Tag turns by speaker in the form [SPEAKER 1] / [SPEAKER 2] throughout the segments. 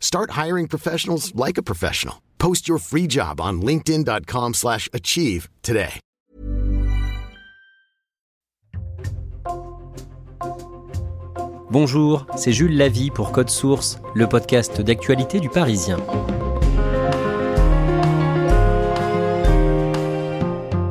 [SPEAKER 1] Start hiring professionals like a professional. Post your free job on linkedin.com/achieve slash achieve today.
[SPEAKER 2] Bonjour, c'est Jules Lavie pour Code Source, le podcast d'actualité du Parisien.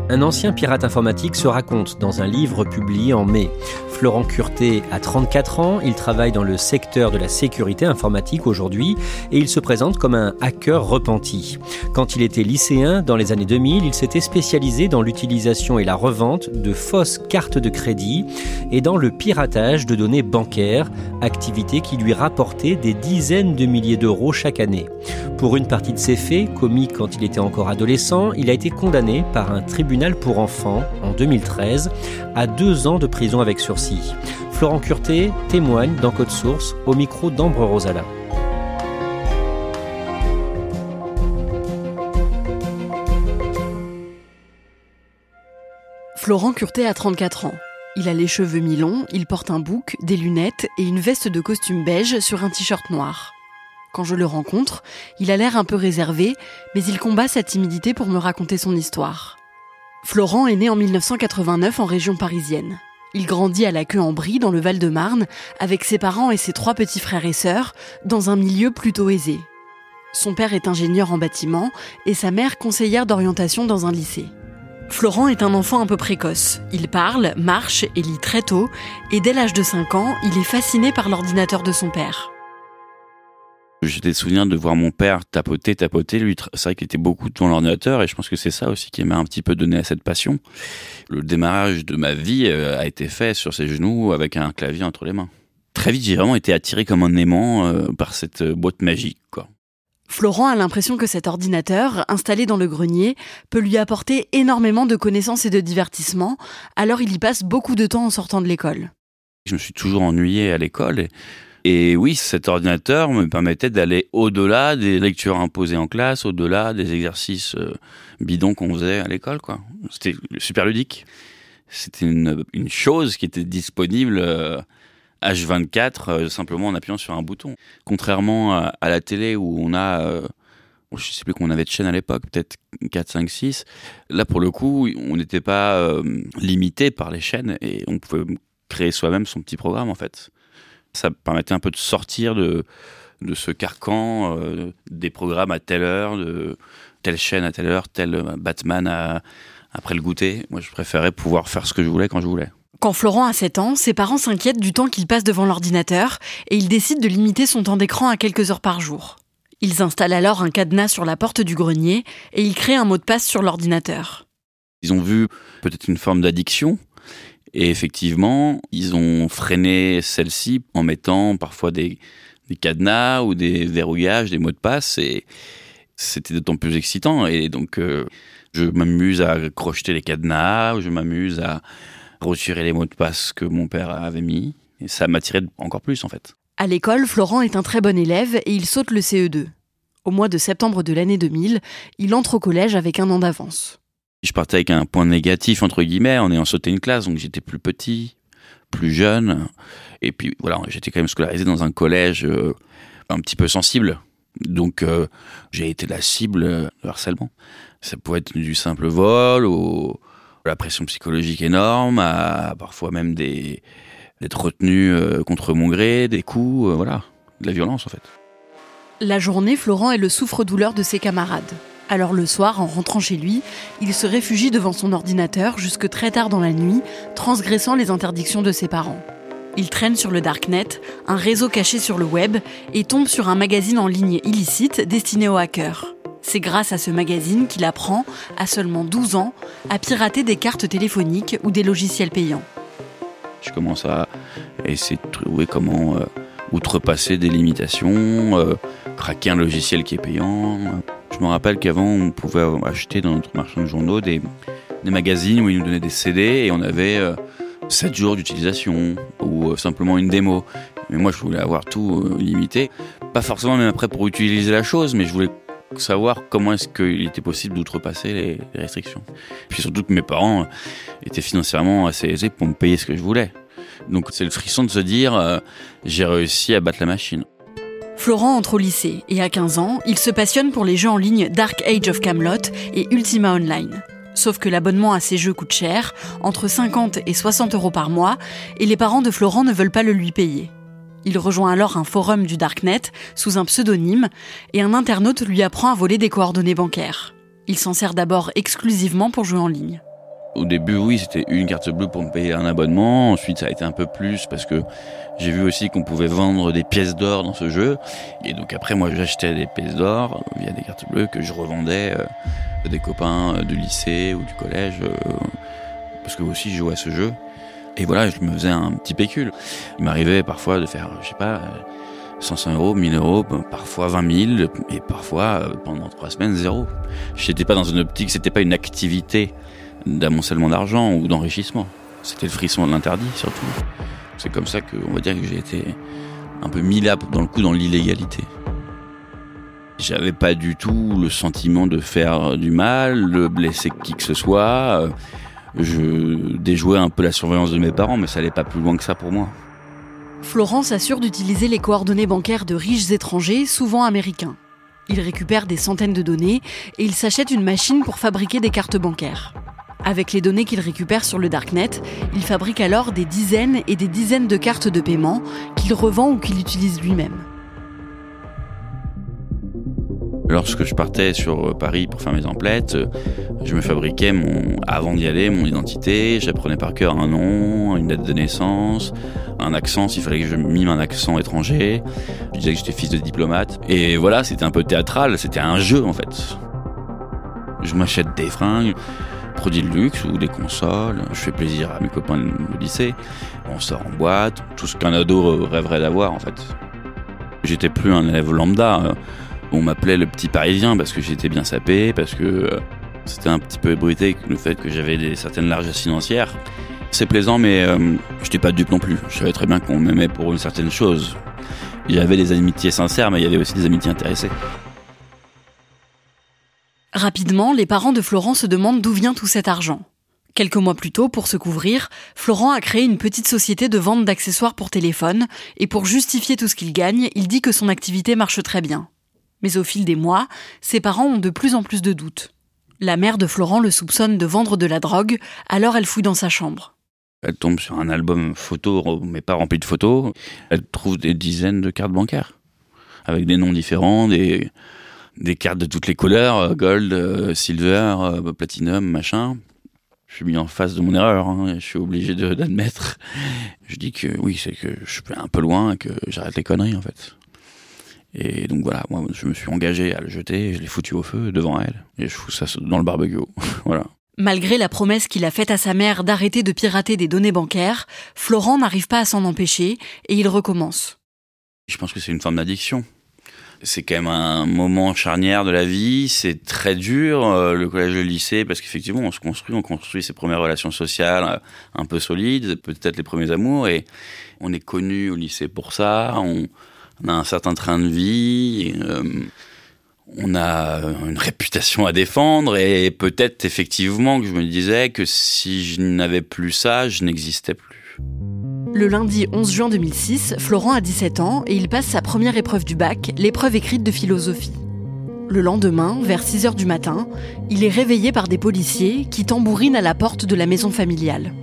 [SPEAKER 2] Un ancien pirate informatique se raconte dans un livre publié en mai. Florent Curté a 34 ans, il travaille dans le secteur de la sécurité informatique aujourd'hui et il se présente comme un hacker repenti. Quand il était lycéen dans les années 2000, il s'était spécialisé dans l'utilisation et la revente de fausses cartes de crédit et dans le piratage de données bancaires, activité qui lui rapportait des dizaines de milliers d'euros chaque année. Pour une partie de ces faits, commis quand il était encore adolescent, il a été condamné par un tribunal pour enfants en 2013 à deux ans de prison avec sursis. Florent Curté témoigne dans Code Source au micro d'Ambre Rosala.
[SPEAKER 3] Florent Curté a 34 ans. Il a les cheveux mi-longs, il porte un bouc, des lunettes et une veste de costume beige sur un t-shirt noir. Quand je le rencontre, il a l'air un peu réservé, mais il combat sa timidité pour me raconter son histoire. Florent est né en 1989 en région parisienne. Il grandit à la queue en Brie dans le Val-de-Marne avec ses parents et ses trois petits frères et sœurs dans un milieu plutôt aisé. Son père est ingénieur en bâtiment et sa mère conseillère d'orientation dans un lycée. Florent est un enfant un peu précoce. Il parle, marche et lit très tôt et dès l'âge de 5 ans, il est fasciné par l'ordinateur de son père.
[SPEAKER 4] J'ai des souvenirs de voir mon père tapoter, tapoter. Lui, c'est vrai qu'il était beaucoup devant l'ordinateur et je pense que c'est ça aussi qui m'a un petit peu donné à cette passion. Le démarrage de ma vie euh, a été fait sur ses genoux avec un clavier entre les mains. Très vite, j'ai vraiment été attiré comme un aimant euh, par cette euh, boîte magique, quoi.
[SPEAKER 3] Florent a l'impression que cet ordinateur, installé dans le grenier, peut lui apporter énormément de connaissances et de divertissement, alors il y passe beaucoup de temps en sortant de l'école.
[SPEAKER 4] Je me suis toujours ennuyé à l'école et et oui, cet ordinateur me permettait d'aller au-delà des lectures imposées en classe, au-delà des exercices euh, bidons qu'on faisait à l'école. C'était super ludique. C'était une, chose qui était disponible H24 euh, euh, simplement en appuyant sur un bouton. Contrairement à, la télé où on a, je sais plus qu'on avait de chaînes à l'époque, peut-être 4, 5, 6. Là, pour le coup, on n'était pas limité par les chaînes et on pouvait créer soi-même son petit programme, en fait ça permettait un peu de sortir de, de ce carcan euh, des programmes à telle heure, de telle chaîne à telle heure, tel Batman à, après le goûter. Moi, je préférais pouvoir faire ce que je voulais quand je voulais.
[SPEAKER 3] Quand Florent a 7 ans, ses parents s'inquiètent du temps qu'il passe devant l'ordinateur et ils décident de limiter son temps d'écran à quelques heures par jour. Ils installent alors un cadenas sur la porte du grenier et ils créent un mot de passe sur l'ordinateur.
[SPEAKER 4] Ils ont vu peut-être une forme d'addiction et effectivement, ils ont freiné celle-ci en mettant parfois des, cadenas ou des verrouillages, des mots de passe. Et c'était d'autant plus excitant. Et donc, euh, je m'amuse à crocheter les cadenas, je m'amuse à retirer les mots de passe que mon père avait mis. Et ça m'attirait encore plus, en fait.
[SPEAKER 3] À l'école, Florent est un très bon élève et il saute le CE2. Au mois de septembre de l'année 2000, il entre au collège avec un an d'avance.
[SPEAKER 4] Je partais avec un point négatif, entre guillemets, en ayant sauté une classe, donc j'étais plus petit, plus jeune. Et puis voilà, j'étais quand même scolarisé dans un collège euh, un petit peu sensible. Donc euh, j'ai été la cible de harcèlement. Ça pouvait être du simple vol, ou la pression psychologique énorme, à parfois même d'être retenu euh, contre mon gré, des coups, voilà, de la violence en fait.
[SPEAKER 3] La journée, Florent est le souffre-douleur de ses camarades. Alors le soir, en rentrant chez lui, il se réfugie devant son ordinateur jusque très tard dans la nuit, transgressant les interdictions de ses parents. Il traîne sur le Darknet, un réseau caché sur le web, et tombe sur un magazine en ligne illicite destiné aux hackers. C'est grâce à ce magazine qu'il apprend, à seulement 12 ans, à pirater des cartes téléphoniques ou des logiciels payants.
[SPEAKER 4] Je commence à essayer de trouver comment euh, outrepasser des limitations, euh, craquer un logiciel qui est payant. Je me rappelle qu'avant, on pouvait acheter dans notre marchand de journaux des, magazines où ils nous donnaient des CD et on avait 7 euh, jours d'utilisation ou simplement une démo. Mais moi, je voulais avoir tout limité. Pas forcément même après pour utiliser la chose, mais je voulais savoir comment est-ce qu'il était possible d'outrepasser les, restrictions. Puis surtout que mes parents étaient financièrement assez aisés pour me payer ce que je voulais. Donc c'est le frisson de se dire euh, j'ai réussi à battre la machine.
[SPEAKER 3] Florent entre au lycée et à 15 ans, il se passionne pour les jeux en ligne Dark Age of Camelot et Ultima Online. Sauf que l'abonnement à ces jeux coûte cher, entre 50 et 60 euros par mois, et les parents de Florent ne veulent pas le lui payer. Il rejoint alors un forum du Darknet sous un pseudonyme et un internaute lui apprend à voler des coordonnées bancaires. Il s'en sert d'abord exclusivement pour jouer en ligne.
[SPEAKER 4] Au début, oui, c'était une carte bleue pour me payer un abonnement. Ensuite, ça a été un peu plus parce que j'ai vu aussi qu'on pouvait vendre des pièces d'or dans ce jeu. Et donc après, moi, j'achetais des pièces d'or via des cartes bleues que je revendais euh, à des copains euh, du lycée ou du collège. Euh, parce que aussi, je jouais à ce jeu. Et voilà, je me faisais un petit pécule. Il m'arrivait parfois de faire, je sais pas, 500 euros, 1000 euros, parfois 20 000, et parfois euh, pendant trois semaines zéro. Je n'étais pas dans une optique, c'était pas une activité d'amoncellement d'argent ou d'enrichissement. C'était le frisson de l'interdit surtout. C'est comme ça que, on va dire que j'ai été un peu mis là dans le coup dans l'illégalité. J'avais pas du tout le sentiment de faire du mal, de blesser qui que ce soit. Euh, je déjouais un peu la surveillance de mes parents, mais ça n'allait pas plus loin que ça pour moi.
[SPEAKER 3] Florence assure d'utiliser les coordonnées bancaires de riches étrangers, souvent américains. Il récupère des centaines de données et il s'achète une machine pour fabriquer des cartes bancaires. Avec les données qu'il récupère sur le Darknet, il fabrique alors des dizaines et des dizaines de cartes de paiement qu'il revend ou qu'il utilise lui-même.
[SPEAKER 4] Lorsque je partais sur euh, Paris pour faire mes emplettes, euh, je me fabriquais mon, avant d'y aller, mon identité. J'apprenais par cœur un nom, une date de naissance, un accent s'il fallait que je mime un accent étranger. Je disais que j'étais fils de diplomate. Et voilà, c'était un peu théâtral, c'était un jeu en fait. Je m'achète des fringues, produits de luxe ou des consoles. Je fais plaisir à mes copains de lycée. On sort en boîte, tout ce qu'un ado rêverait d'avoir en fait. J'étais plus un élève lambda. On m'appelait le petit parisien parce que j'étais bien sapé, parce que euh, c'était un petit peu ébruité le fait que j'avais des certaines largesses financières. C'est plaisant, mais euh, je n'étais pas dupe non plus. Je savais très bien qu'on m'aimait pour une certaine chose. Il y avait des amitiés sincères, mais il y avait aussi des amitiés intéressées.
[SPEAKER 3] Rapidement, les parents de Florent se demandent d'où vient tout cet argent. Quelques mois plus tôt, pour se couvrir, Florent a créé une petite société de vente d'accessoires pour téléphone, et pour justifier tout ce qu'il gagne, il dit que son activité marche très bien. Mais au fil des mois, ses parents ont de plus en plus de doutes. La mère de Florent le soupçonne de vendre de la drogue, alors elle fouille dans sa chambre.
[SPEAKER 4] Elle tombe sur un album photo, mais pas rempli de photos. Elle trouve des dizaines de cartes bancaires, avec des noms différents, des, cartes de toutes les couleurs, euh, gold, euh, silver, euh, platinum, machin. Je suis mis en face de mon erreur, hein, je suis obligé d'admettre. Je dis que oui, c'est que je suis un peu loin, que j'arrête les conneries en fait. Et donc voilà, moi je me suis engagé à le jeter, je l'ai foutu au feu devant elle, et je fous ça dans le barbecue. voilà.
[SPEAKER 3] Malgré la promesse qu'il a faite à sa mère d'arrêter de pirater des données bancaires, Florent n'arrive pas à s'en empêcher et il recommence.
[SPEAKER 4] Je pense que c'est une forme d'addiction. C'est quand même un moment charnière de la vie, c'est très dur, euh, le collège et le lycée, parce qu'effectivement, on se construit, on construit ses premières relations sociales euh, un peu solides, peut-être les premiers amours, et on est connu au lycée pour ça, on, on a un certain train de vie, euh, on a une réputation à défendre et peut-être effectivement que je me disais que si je n'avais plus ça, je n'existais plus.
[SPEAKER 3] Le lundi 11 juin 2006, Florent a 17 ans et il passe sa première épreuve du bac, l'épreuve écrite de philosophie. Le lendemain, vers 6 heures du matin, il est réveillé par des policiers qui tambourinent à la porte de la maison familiale.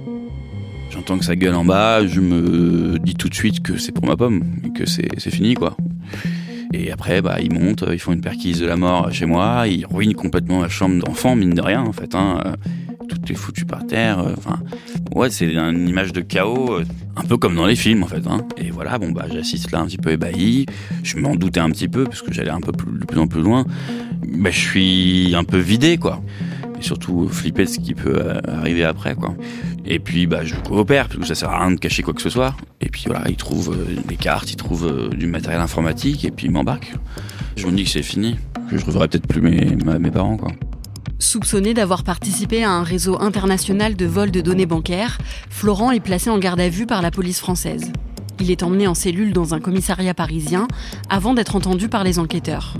[SPEAKER 4] J'entends que ça gueule en bas, je me dis tout de suite que c'est pour ma pomme, que c'est fini quoi. Et après, bah, ils montent, ils font une perquise de la mort chez moi, ils ruinent complètement la chambre d'enfant, mine de rien, en fait. Hein. Tout est foutu par terre. Enfin, ouais, c'est une image de chaos, un peu comme dans les films, en fait. Hein. Et voilà, bon, bah, j'assiste là un petit peu ébahi. Je m'en doutais un petit peu, parce que j'allais un peu plus, de plus en plus loin. Mais je suis un peu vidé, quoi. Et surtout flipper de ce qui peut arriver après, quoi. Et puis bah je coopère parce que ça sert à rien de cacher quoi que ce soit. Et puis voilà, ils trouvent euh, des cartes, ils trouvent euh, du matériel informatique et puis ils m'embarquent. Je me dis que c'est fini, que je reverrai peut-être plus mes, mes parents quoi.
[SPEAKER 3] Soupçonné d'avoir participé à un réseau international de vol de données bancaires, Florent est placé en garde à vue par la police française. Il est emmené en cellule dans un commissariat parisien avant d'être entendu par les enquêteurs.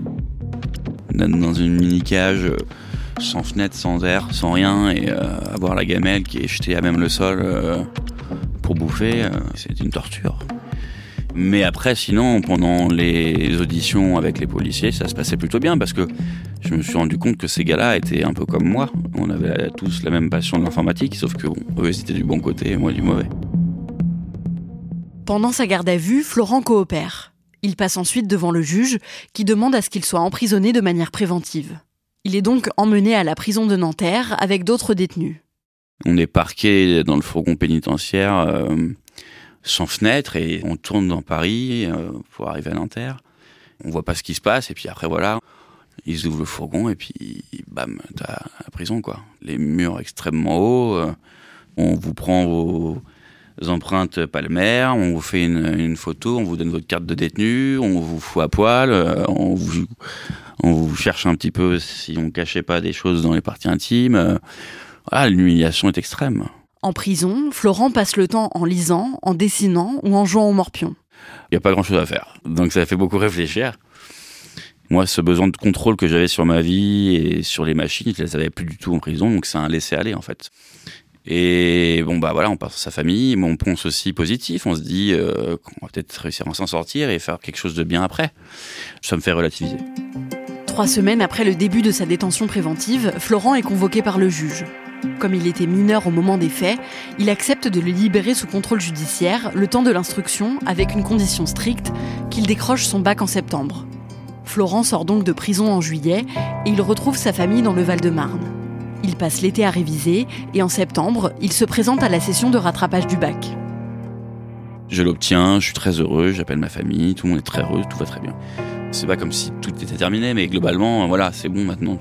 [SPEAKER 4] Dans une mini-cage, euh, sans fenêtre, sans air, sans rien, et euh, avoir la gamelle qui est jetée à même le sol euh, pour bouffer, euh, c'est une torture. Mais après, sinon, pendant les auditions avec les policiers, ça se passait plutôt bien parce que je me suis rendu compte que ces gars-là étaient un peu comme moi. On avait tous la même passion de l'informatique, sauf que eux, c'était du bon côté et moi du mauvais.
[SPEAKER 3] Pendant sa garde à vue, Florent coopère. Il passe ensuite devant le juge qui demande à ce qu'il soit emprisonné de manière préventive. Il est donc emmené à la prison de Nanterre avec d'autres détenus.
[SPEAKER 4] On est parqué dans le fourgon pénitentiaire euh, sans fenêtre et on tourne dans Paris euh, pour arriver à Nanterre. On voit pas ce qui se passe et puis après voilà, ils ouvrent le fourgon et puis bam, t'as la prison quoi. Les murs extrêmement hauts, euh, on vous prend vos empreintes palmaires, on vous fait une, photo, on vous donne votre carte de détenu, on vous fout à poil, on vous on vous cherche un petit peu si on cachait pas des choses dans les parties intimes. Voilà, l'humiliation est extrême.
[SPEAKER 3] En prison, Florent passe le temps en lisant, en dessinant ou en jouant au morpion.
[SPEAKER 4] Il n'y a pas grand-chose à faire. Donc ça fait beaucoup réfléchir. Moi, ce besoin de contrôle que j'avais sur ma vie et sur les machines, je les avais plus du tout en prison, donc c'est un laisser-aller en fait. Et bon bah voilà, on pense à sa famille, mais on pense aussi positif. On se dit euh, qu'on va peut-être réussir à s'en sortir et faire quelque chose de bien après. Ça me fait relativiser.
[SPEAKER 3] Trois semaines après le début de sa détention préventive, Florent est convoqué par le juge. Comme il était mineur au moment des faits, il accepte de le libérer sous contrôle judiciaire le temps de l'instruction avec une condition stricte qu'il décroche son bac en septembre. Florent sort donc de prison en juillet et il retrouve sa famille dans le Val-de-Marne. Il passe l'été à réviser et en septembre, il se présente à la session de rattrapage du bac.
[SPEAKER 4] Je l'obtiens, je suis très heureux, j'appelle ma famille, tout le monde est très heureux, tout va très bien. C'est pas comme si tout était terminé, mais globalement, voilà, c'est bon maintenant.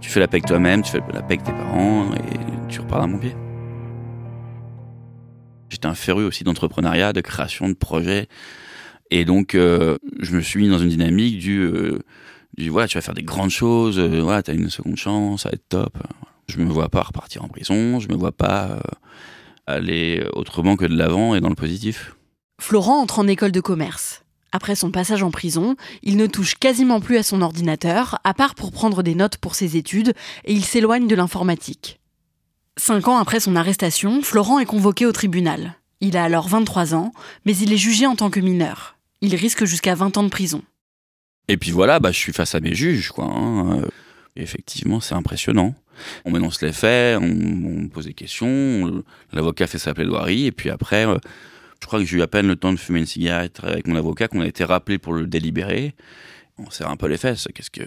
[SPEAKER 4] Tu fais la paix toi-même, tu fais la paix tes parents et tu repars à mon pied. J'étais un féru aussi d'entrepreneuriat, de création de projets. Et donc, euh, je me suis mis dans une dynamique du, euh, du voilà, tu vas faire des grandes choses, euh, voilà, t'as une seconde chance, ça va être top. Je me vois pas repartir en prison, je me vois pas aller autrement que de l'avant et dans le positif.
[SPEAKER 3] Florent entre en école de commerce. Après son passage en prison, il ne touche quasiment plus à son ordinateur, à part pour prendre des notes pour ses études, et il s'éloigne de l'informatique. Cinq ans après son arrestation, Florent est convoqué au tribunal. Il a alors 23 ans, mais il est jugé en tant que mineur. Il risque jusqu'à 20 ans de prison.
[SPEAKER 4] Et puis voilà, bah, je suis face à mes juges, quoi. Hein. effectivement, c'est impressionnant. On m'annonce les faits, on, me pose des questions, l'avocat fait sa plaidoirie, et puis après, euh, je crois que j'ai eu à peine le temps de fumer une cigarette avec mon avocat, qu'on a été rappelé pour le délibérer. On serre un peu les fesses. Qu'est-ce que,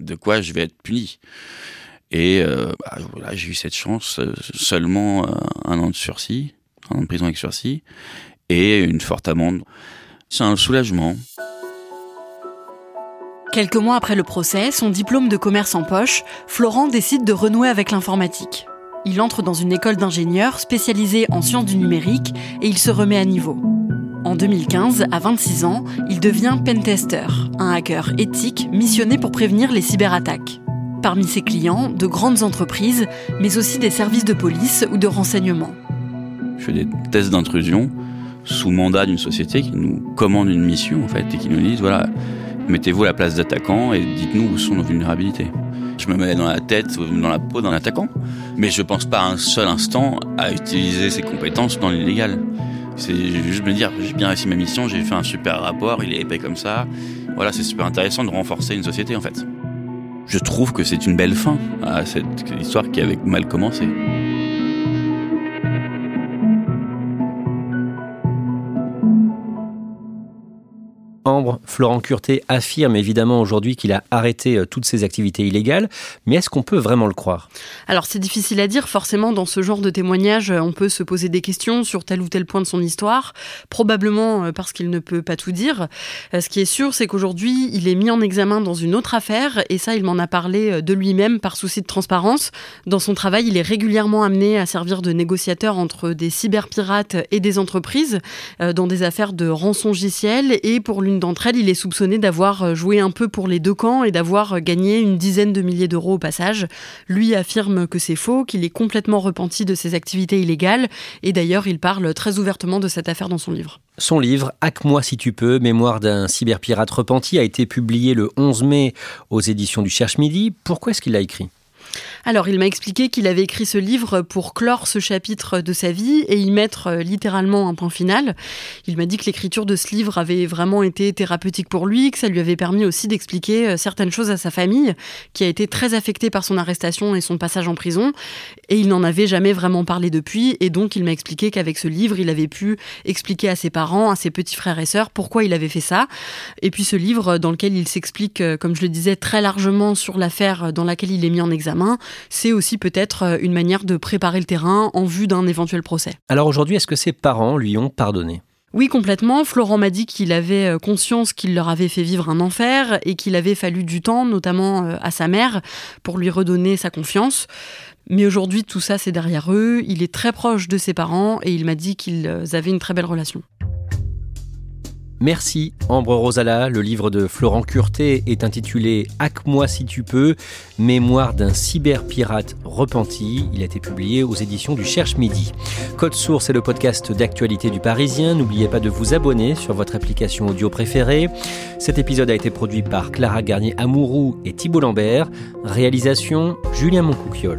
[SPEAKER 4] de quoi je vais être puni? Et euh, bah, voilà, j'ai eu cette chance, euh, seulement euh, un an de sursis, un an de prison avec sursis, et une forte amende. C'est un soulagement.
[SPEAKER 3] Quelques mois après le procès, son diplôme de commerce en poche, Florent décide de renouer avec l'informatique. Il entre dans une école d'ingénieurs spécialisée en sciences du numérique et il se remet à niveau. En 2015, à 26 ans, il devient pentester, un hacker éthique missionné pour prévenir les cyberattaques. Parmi ses clients, de grandes entreprises, mais aussi des services de police ou de renseignement.
[SPEAKER 4] Je fais des tests d'intrusion sous mandat d'une société qui nous commande une mission en fait et qui nous dit voilà, mettez-vous à la place d'attaquant et dites-nous où sont nos vulnérabilités. Je me mets dans la tête ou dans la peau d'un attaquant. Mais je pense pas un seul instant à utiliser ces compétences dans l'illégal. C'est juste me dire, j'ai bien réussi ma mission, j'ai fait un super rapport, il est épais comme ça. Voilà, c'est super intéressant de renforcer une société en fait. Je trouve que c'est une belle fin à cette histoire qui avait mal commencé.
[SPEAKER 2] Ambre, Florent Curté affirme évidemment aujourd'hui qu'il a arrêté euh, toutes ses activités illégales, mais est-ce qu'on peut vraiment le croire?
[SPEAKER 3] Alors c'est difficile à dire, forcément dans ce genre de témoignage, on peut se poser des questions sur tel ou tel point de son histoire, probablement euh, parce qu'il ne peut pas tout dire. Euh, ce qui est sûr, c'est qu'aujourd'hui, il est mis en examen dans une autre affaire, et ça, il m'en a parlé de lui-même par souci de transparence. Dans son travail, il est régulièrement amené à servir de négociateur entre des cyberpirates et des entreprises dans des affaires de rançongiciel, et pour l'une d'entre elles, il est soupçonné d'avoir joué un peu pour les deux camps et d'avoir gagné une dizaine de milliers d'euros au passage. Lui affirme que c'est faux, qu'il est complètement repenti de ses activités illégales, et d'ailleurs, il parle très ouvertement de cette affaire dans son livre.
[SPEAKER 2] Son livre, Hack-moi si tu peux, Mémoire d'un cyberpirate repenti, a été publié le 11 mai aux éditions du Cherche Midi. Pourquoi est-ce qu'il l'a écrit?
[SPEAKER 3] Alors, il m'a expliqué qu'il avait écrit ce livre pour clore ce chapitre de sa vie et y mettre euh, littéralement un point final. Il m'a dit que l'écriture de ce livre avait vraiment été thérapeutique pour lui, que ça lui avait permis aussi d'expliquer euh, certaines choses à sa famille, qui a été très affectée par son arrestation et son passage en prison. Et il n'en avait jamais vraiment parlé depuis. Et donc, il m'a expliqué qu'avec ce livre, il avait pu expliquer à ses parents, à ses petits frères et sœurs, pourquoi il avait fait ça. Et puis, ce livre, dans lequel il s'explique, euh, comme je le disais, très largement sur l'affaire dans laquelle il est mis en examen, c'est aussi peut-être euh, une manière de préparer le terrain en vue d'un éventuel procès.
[SPEAKER 2] Alors aujourd'hui, est-ce que ses parents lui ont pardonné?
[SPEAKER 3] Oui, complètement. Florent m'a dit qu'il avait euh, conscience qu'il leur avait fait vivre un enfer et qu'il avait fallu du temps, notamment euh, à sa mère, pour lui redonner sa confiance. Mais aujourd'hui, tout ça, c'est derrière eux. Il est très proche de ses parents et il m'a dit qu'ils avaient une très belle relation.
[SPEAKER 2] Merci Ambre Rosala. Le livre de Florent Curté est intitulé Hack-moi si tu peux, mémoire d'un cyberpirate repenti. Il a été publié aux éditions du Cherche Midi. Code Source est le podcast d'actualité du Parisien. N'oubliez pas de vous abonner sur votre application audio préférée. Cet épisode a été produit par Clara Garnier-Amouroux et Thibault Lambert. Réalisation Julien Moncouquiole.